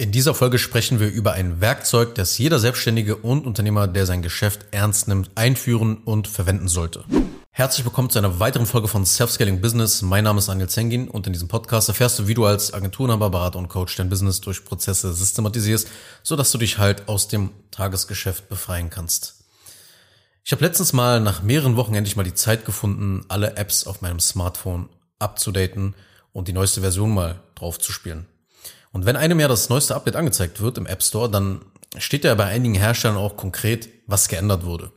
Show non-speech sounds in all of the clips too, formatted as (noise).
In dieser Folge sprechen wir über ein Werkzeug, das jeder Selbstständige und Unternehmer, der sein Geschäft ernst nimmt, einführen und verwenden sollte. Herzlich willkommen zu einer weiteren Folge von Self-Scaling Business. Mein Name ist Daniel Zengin und in diesem Podcast erfährst du, wie du als Agenturenhaber, Berater und Coach dein Business durch Prozesse systematisierst, sodass du dich halt aus dem Tagesgeschäft befreien kannst. Ich habe letztens mal nach mehreren Wochen endlich mal die Zeit gefunden, alle Apps auf meinem Smartphone abzudaten und die neueste Version mal drauf zu spielen. Und wenn einem ja das neueste Update angezeigt wird im App Store, dann steht ja bei einigen Herstellern auch konkret, was geändert wurde.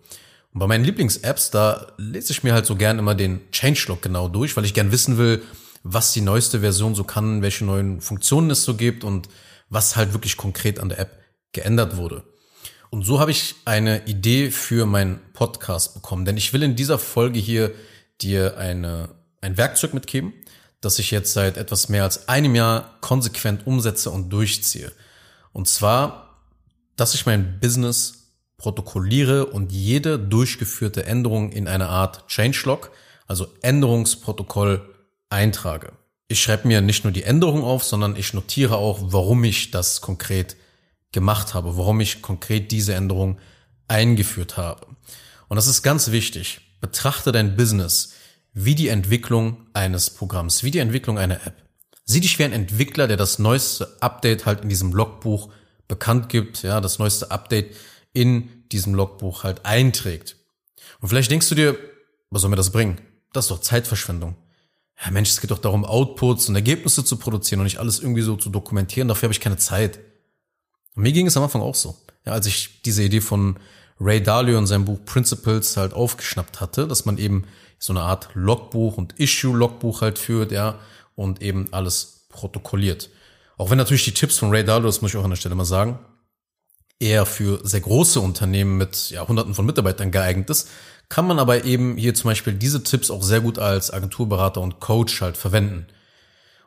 Und bei meinen Lieblings-Apps, da lese ich mir halt so gern immer den Changelog genau durch, weil ich gern wissen will, was die neueste Version so kann, welche neuen Funktionen es so gibt und was halt wirklich konkret an der App geändert wurde. Und so habe ich eine Idee für meinen Podcast bekommen, denn ich will in dieser Folge hier dir eine, ein Werkzeug mitgeben, das ich jetzt seit etwas mehr als einem Jahr konsequent umsetze und durchziehe. Und zwar, dass ich mein Business protokolliere und jede durchgeführte Änderung in eine Art Changelog, also Änderungsprotokoll, eintrage. Ich schreibe mir nicht nur die Änderung auf, sondern ich notiere auch, warum ich das konkret gemacht habe, warum ich konkret diese Änderung eingeführt habe. Und das ist ganz wichtig. Betrachte dein Business wie die Entwicklung eines Programms, wie die Entwicklung einer App. Sieh dich wie ein Entwickler, der das neueste Update halt in diesem Logbuch bekannt gibt, ja, das neueste Update in diesem Logbuch halt einträgt. Und vielleicht denkst du dir, was soll mir das bringen? Das ist doch Zeitverschwendung. Ja, Mensch, es geht doch darum, Outputs und Ergebnisse zu produzieren und nicht alles irgendwie so zu dokumentieren. Dafür habe ich keine Zeit. Und mir ging es am Anfang auch so. Ja, als ich diese Idee von Ray Dalio in seinem Buch Principles halt aufgeschnappt hatte, dass man eben so eine Art Logbuch und Issue-Logbuch halt führt, ja, und eben alles protokolliert. Auch wenn natürlich die Tipps von Ray Dalio, das muss ich auch an der Stelle mal sagen, eher für sehr große Unternehmen mit ja, hunderten von Mitarbeitern geeignet ist, kann man aber eben hier zum Beispiel diese Tipps auch sehr gut als Agenturberater und Coach halt verwenden.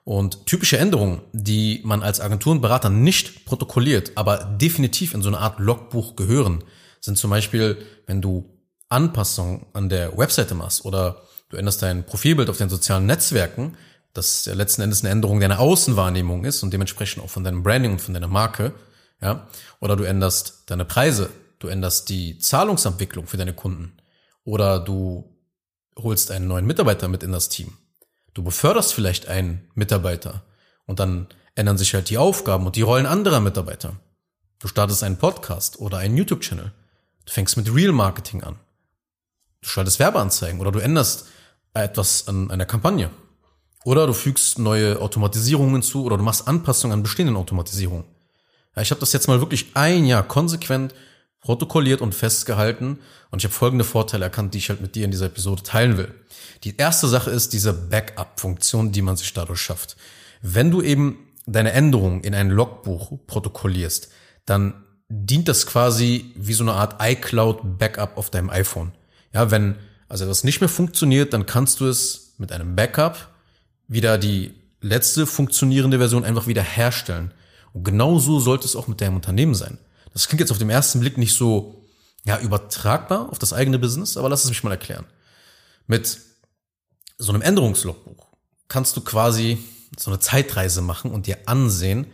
Und typische Änderungen, die man als Agenturenberater nicht protokolliert, aber definitiv in so eine Art Logbuch gehören, sind zum Beispiel, wenn du Anpassungen an der Webseite machst oder du änderst dein Profilbild auf den sozialen Netzwerken, das ja letzten Endes eine Änderung deiner Außenwahrnehmung ist und dementsprechend auch von deinem Branding und von deiner Marke, ja, oder du änderst deine Preise, du änderst die Zahlungsabwicklung für deine Kunden oder du holst einen neuen Mitarbeiter mit in das Team. Du beförderst vielleicht einen Mitarbeiter und dann ändern sich halt die Aufgaben und die Rollen anderer Mitarbeiter. Du startest einen Podcast oder einen YouTube-Channel. Du fängst mit Real Marketing an. Du schaltest Werbeanzeigen oder du änderst etwas an einer Kampagne. Oder du fügst neue Automatisierungen zu oder du machst Anpassungen an bestehenden Automatisierungen. Ja, ich habe das jetzt mal wirklich ein Jahr konsequent protokolliert und festgehalten und ich habe folgende Vorteile erkannt, die ich halt mit dir in dieser Episode teilen will. Die erste Sache ist diese Backup-Funktion, die man sich dadurch schafft. Wenn du eben deine Änderungen in ein Logbuch protokollierst, dann dient das quasi wie so eine Art iCloud-Backup auf deinem iPhone. Ja, wenn also das nicht mehr funktioniert, dann kannst du es mit einem Backup wieder die letzte funktionierende Version einfach wieder herstellen. Und genau so sollte es auch mit deinem Unternehmen sein. Das klingt jetzt auf den ersten Blick nicht so ja, übertragbar auf das eigene Business, aber lass es mich mal erklären. Mit so einem Änderungslogbuch kannst du quasi so eine Zeitreise machen und dir ansehen,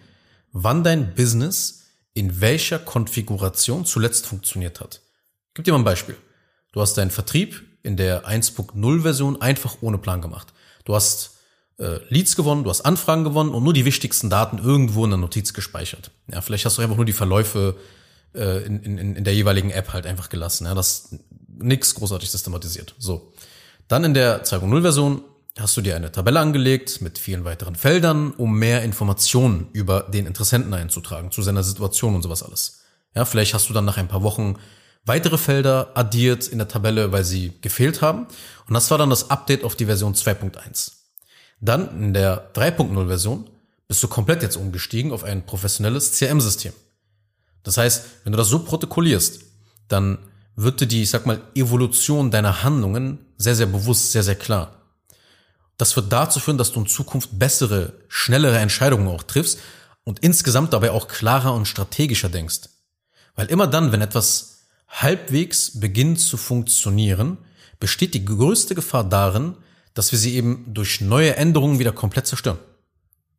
wann dein Business in welcher Konfiguration zuletzt funktioniert hat. Gebe dir mal ein Beispiel. Du hast deinen Vertrieb in der 1.0 Version einfach ohne Plan gemacht. Du hast äh, Leads gewonnen, du hast Anfragen gewonnen und nur die wichtigsten Daten irgendwo in der Notiz gespeichert. Ja, vielleicht hast du einfach nur die Verläufe äh, in, in, in der jeweiligen App halt einfach gelassen. Ja, das nix großartig systematisiert. So. Dann in der 2.0 Version hast du dir eine Tabelle angelegt mit vielen weiteren Feldern, um mehr Informationen über den Interessenten einzutragen, zu seiner Situation und sowas alles. Ja, vielleicht hast du dann nach ein paar Wochen weitere Felder addiert in der Tabelle, weil sie gefehlt haben. Und das war dann das Update auf die Version 2.1. Dann in der 3.0 Version bist du komplett jetzt umgestiegen auf ein professionelles CRM-System. Das heißt, wenn du das so protokollierst, dann wird dir die, ich sag mal, Evolution deiner Handlungen sehr, sehr bewusst, sehr, sehr klar. Das wird dazu führen, dass du in Zukunft bessere, schnellere Entscheidungen auch triffst und insgesamt dabei auch klarer und strategischer denkst. Weil immer dann, wenn etwas halbwegs beginnt zu funktionieren, besteht die größte Gefahr darin, dass wir sie eben durch neue Änderungen wieder komplett zerstören.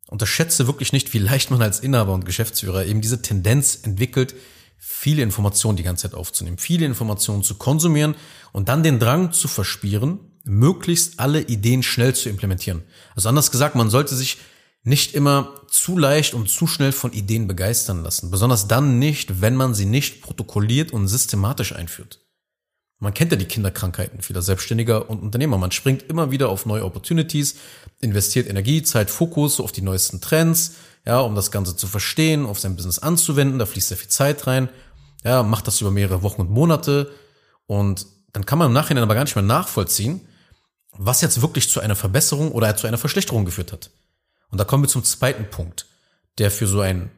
Unterschätze wirklich nicht, wie leicht man als Inhaber und Geschäftsführer eben diese Tendenz entwickelt, viele Informationen die ganze Zeit aufzunehmen, viele Informationen zu konsumieren und dann den Drang zu verspieren, möglichst alle Ideen schnell zu implementieren. Also anders gesagt, man sollte sich nicht immer zu leicht und zu schnell von Ideen begeistern lassen. Besonders dann nicht, wenn man sie nicht protokolliert und systematisch einführt. Man kennt ja die Kinderkrankheiten vieler Selbstständiger und Unternehmer. Man springt immer wieder auf neue Opportunities, investiert Energie, Zeit, Fokus auf die neuesten Trends, ja, um das Ganze zu verstehen, auf sein Business anzuwenden. Da fließt sehr viel Zeit rein. Ja, macht das über mehrere Wochen und Monate. Und dann kann man im Nachhinein aber gar nicht mehr nachvollziehen, was jetzt wirklich zu einer Verbesserung oder zu einer Verschlechterung geführt hat. Und da kommen wir zum zweiten Punkt, der für so ein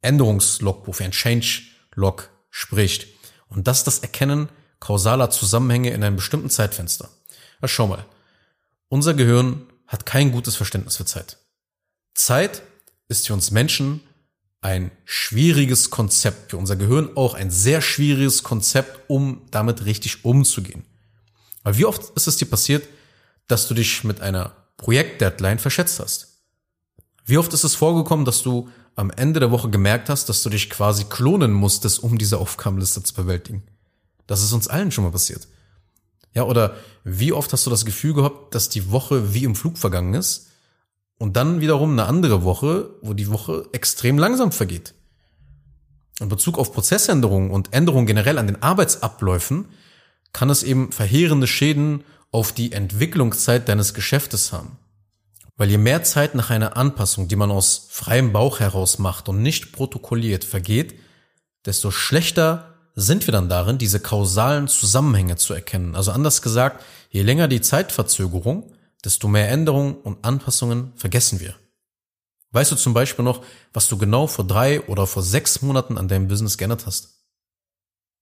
Änderungslogbuch, für ein Change-Log spricht. Und das ist das Erkennen kausaler Zusammenhänge in einem bestimmten Zeitfenster. Ja, schau mal. Unser Gehirn hat kein gutes Verständnis für Zeit. Zeit ist für uns Menschen ein schwieriges Konzept, für unser Gehirn auch ein sehr schwieriges Konzept, um damit richtig umzugehen. Weil wie oft ist es dir passiert, dass du dich mit einer Projektdeadline verschätzt hast? Wie oft ist es vorgekommen, dass du am Ende der Woche gemerkt hast, dass du dich quasi klonen musstest, um diese Aufgabenliste zu bewältigen? Das ist uns allen schon mal passiert. Ja, oder wie oft hast du das Gefühl gehabt, dass die Woche wie im Flug vergangen ist und dann wiederum eine andere Woche, wo die Woche extrem langsam vergeht? In Bezug auf Prozessänderungen und Änderungen generell an den Arbeitsabläufen kann es eben verheerende Schäden auf die Entwicklungszeit deines Geschäftes haben. Weil je mehr Zeit nach einer Anpassung, die man aus freiem Bauch heraus macht und nicht protokolliert, vergeht, desto schlechter sind wir dann darin, diese kausalen Zusammenhänge zu erkennen. Also anders gesagt, je länger die Zeitverzögerung, desto mehr Änderungen und Anpassungen vergessen wir. Weißt du zum Beispiel noch, was du genau vor drei oder vor sechs Monaten an deinem Business geändert hast?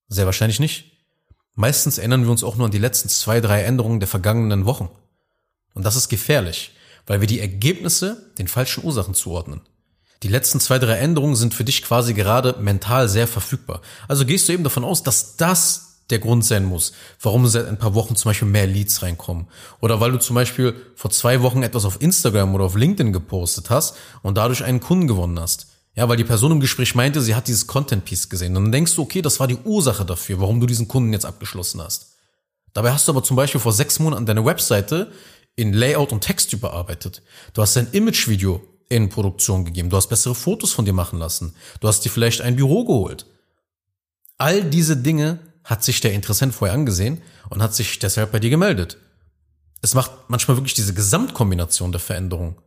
Sehr wahrscheinlich nicht. Meistens erinnern wir uns auch nur an die letzten zwei, drei Änderungen der vergangenen Wochen. Und das ist gefährlich, weil wir die Ergebnisse den falschen Ursachen zuordnen. Die letzten zwei, drei Änderungen sind für dich quasi gerade mental sehr verfügbar. Also gehst du eben davon aus, dass das der Grund sein muss, warum seit ein paar Wochen zum Beispiel mehr Leads reinkommen. Oder weil du zum Beispiel vor zwei Wochen etwas auf Instagram oder auf LinkedIn gepostet hast und dadurch einen Kunden gewonnen hast. Ja, weil die Person im Gespräch meinte, sie hat dieses Content Piece gesehen. Und dann denkst du, okay, das war die Ursache dafür, warum du diesen Kunden jetzt abgeschlossen hast. Dabei hast du aber zum Beispiel vor sechs Monaten deine Webseite in Layout und Text überarbeitet. Du hast dein Imagevideo in Produktion gegeben. Du hast bessere Fotos von dir machen lassen. Du hast dir vielleicht ein Büro geholt. All diese Dinge hat sich der Interessent vorher angesehen und hat sich deshalb bei dir gemeldet. Es macht manchmal wirklich diese Gesamtkombination der Veränderung.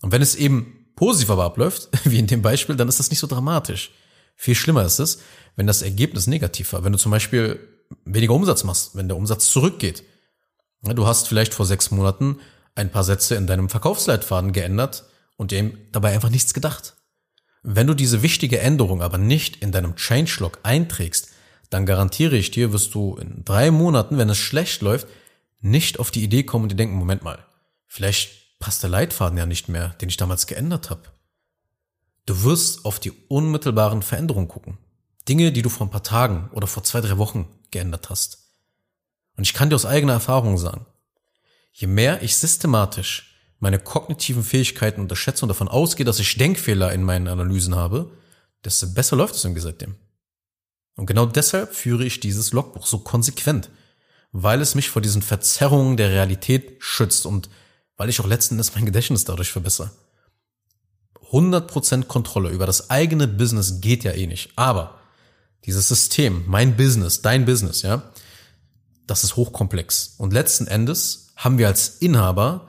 Und wenn es eben positiv aber abläuft, (laughs) wie in dem Beispiel, dann ist das nicht so dramatisch. Viel schlimmer ist es, wenn das Ergebnis negativ war. Wenn du zum Beispiel weniger Umsatz machst, wenn der Umsatz zurückgeht. Du hast vielleicht vor sechs Monaten ein paar Sätze in deinem Verkaufsleitfaden geändert und dem dabei einfach nichts gedacht. Wenn du diese wichtige Änderung aber nicht in deinem Changelog einträgst, dann garantiere ich dir, wirst du in drei Monaten, wenn es schlecht läuft, nicht auf die Idee kommen und dir denken, Moment mal, vielleicht passt der Leitfaden ja nicht mehr, den ich damals geändert habe. Du wirst auf die unmittelbaren Veränderungen gucken. Dinge, die du vor ein paar Tagen oder vor zwei, drei Wochen geändert hast. Und ich kann dir aus eigener Erfahrung sagen, je mehr ich systematisch meine kognitiven Fähigkeiten unterschätze und davon ausgehe, dass ich Denkfehler in meinen Analysen habe, desto besser läuft es irgendwie seitdem. Und genau deshalb führe ich dieses Logbuch so konsequent, weil es mich vor diesen Verzerrungen der Realität schützt und weil ich auch letzten Endes mein Gedächtnis dadurch verbessere. 100% Kontrolle über das eigene Business geht ja eh nicht. Aber dieses System, mein Business, dein Business, ja, das ist hochkomplex. Und letzten Endes haben wir als Inhaber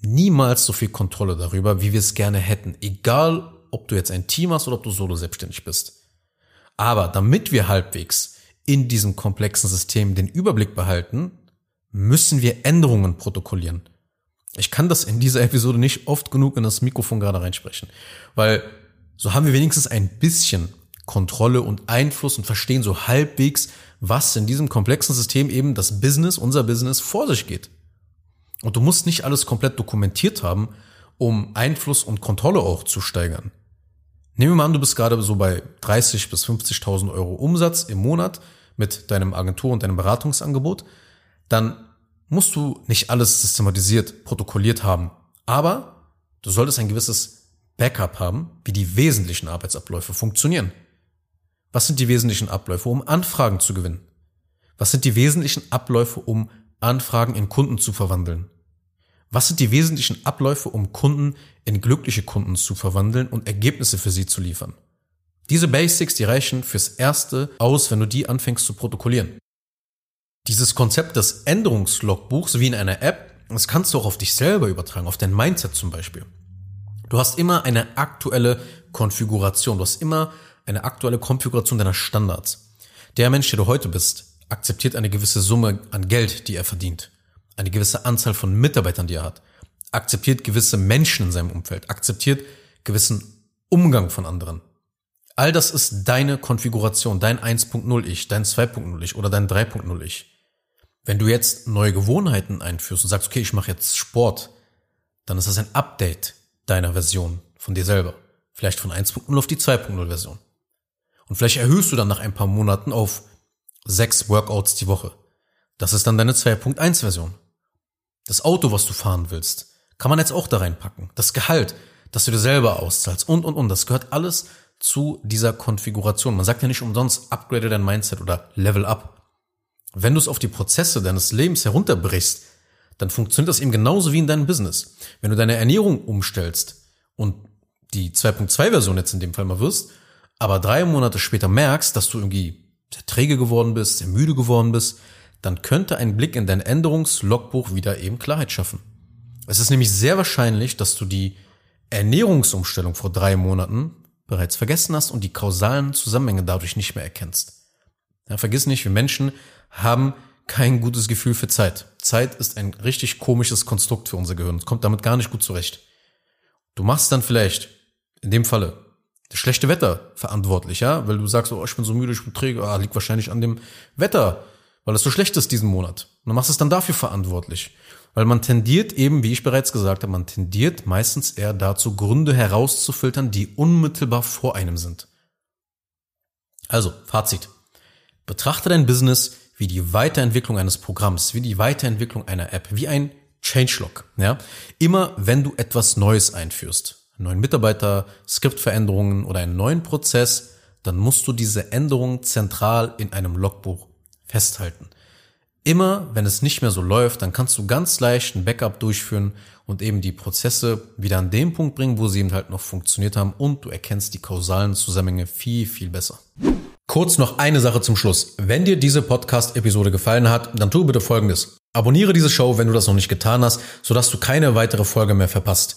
niemals so viel Kontrolle darüber, wie wir es gerne hätten. Egal, ob du jetzt ein Team hast oder ob du solo selbstständig bist. Aber damit wir halbwegs in diesem komplexen System den Überblick behalten, müssen wir Änderungen protokollieren. Ich kann das in dieser Episode nicht oft genug in das Mikrofon gerade reinsprechen, weil so haben wir wenigstens ein bisschen Kontrolle und Einfluss und verstehen so halbwegs, was in diesem komplexen System eben das Business, unser Business vor sich geht. Und du musst nicht alles komplett dokumentiert haben, um Einfluss und Kontrolle auch zu steigern. Nehmen wir mal an, du bist gerade so bei 30 bis 50.000 Euro Umsatz im Monat mit deinem Agentur- und deinem Beratungsangebot, dann musst du nicht alles systematisiert, protokolliert haben. Aber du solltest ein gewisses Backup haben, wie die wesentlichen Arbeitsabläufe funktionieren. Was sind die wesentlichen Abläufe, um Anfragen zu gewinnen? Was sind die wesentlichen Abläufe, um Anfragen in Kunden zu verwandeln? Was sind die wesentlichen Abläufe, um Kunden in glückliche Kunden zu verwandeln und Ergebnisse für sie zu liefern? Diese Basics, die reichen fürs Erste aus, wenn du die anfängst zu protokollieren. Dieses Konzept des Änderungslogbuchs wie in einer App, das kannst du auch auf dich selber übertragen, auf dein Mindset zum Beispiel. Du hast immer eine aktuelle Konfiguration, du hast immer eine aktuelle Konfiguration deiner Standards. Der Mensch, der du heute bist, akzeptiert eine gewisse Summe an Geld, die er verdient eine gewisse Anzahl von Mitarbeitern, die er hat, akzeptiert gewisse Menschen in seinem Umfeld, akzeptiert gewissen Umgang von anderen. All das ist deine Konfiguration, dein 1.0 Ich, dein 2.0 Ich oder dein 3.0 Ich. Wenn du jetzt neue Gewohnheiten einführst und sagst, okay, ich mache jetzt Sport, dann ist das ein Update deiner Version von dir selber. Vielleicht von 1.0 auf die 2.0 Version. Und vielleicht erhöhst du dann nach ein paar Monaten auf sechs Workouts die Woche. Das ist dann deine 2.1 Version. Das Auto, was du fahren willst, kann man jetzt auch da reinpacken. Das Gehalt, das du dir selber auszahlst und, und, und. Das gehört alles zu dieser Konfiguration. Man sagt ja nicht umsonst, upgrade dein Mindset oder level up. Wenn du es auf die Prozesse deines Lebens herunterbrichst, dann funktioniert das eben genauso wie in deinem Business. Wenn du deine Ernährung umstellst und die 2.2 Version jetzt in dem Fall mal wirst, aber drei Monate später merkst, dass du irgendwie sehr träge geworden bist, sehr müde geworden bist, dann könnte ein Blick in dein Änderungslogbuch wieder eben Klarheit schaffen. Es ist nämlich sehr wahrscheinlich, dass du die Ernährungsumstellung vor drei Monaten bereits vergessen hast und die kausalen Zusammenhänge dadurch nicht mehr erkennst. Ja, vergiss nicht, wir Menschen haben kein gutes Gefühl für Zeit. Zeit ist ein richtig komisches Konstrukt für unser Gehirn. Es kommt damit gar nicht gut zurecht. Du machst dann vielleicht, in dem Falle, das schlechte Wetter verantwortlich, ja, weil du sagst, oh, ich bin so müde, ich bin träge, ah, liegt wahrscheinlich an dem Wetter weil es so schlecht ist diesen Monat. Und du machst es dann dafür verantwortlich. Weil man tendiert eben, wie ich bereits gesagt habe, man tendiert meistens eher dazu, Gründe herauszufiltern, die unmittelbar vor einem sind. Also, Fazit. Betrachte dein Business wie die Weiterentwicklung eines Programms, wie die Weiterentwicklung einer App, wie ein Changelog. Ja? Immer wenn du etwas Neues einführst, einen neuen Mitarbeiter, Skriptveränderungen oder einen neuen Prozess, dann musst du diese Änderungen zentral in einem Logbuch festhalten. Immer, wenn es nicht mehr so läuft, dann kannst du ganz leicht ein Backup durchführen und eben die Prozesse wieder an den Punkt bringen, wo sie eben halt noch funktioniert haben und du erkennst die kausalen Zusammenhänge viel, viel besser. Kurz noch eine Sache zum Schluss. Wenn dir diese Podcast-Episode gefallen hat, dann tu bitte Folgendes. Abonniere diese Show, wenn du das noch nicht getan hast, sodass du keine weitere Folge mehr verpasst.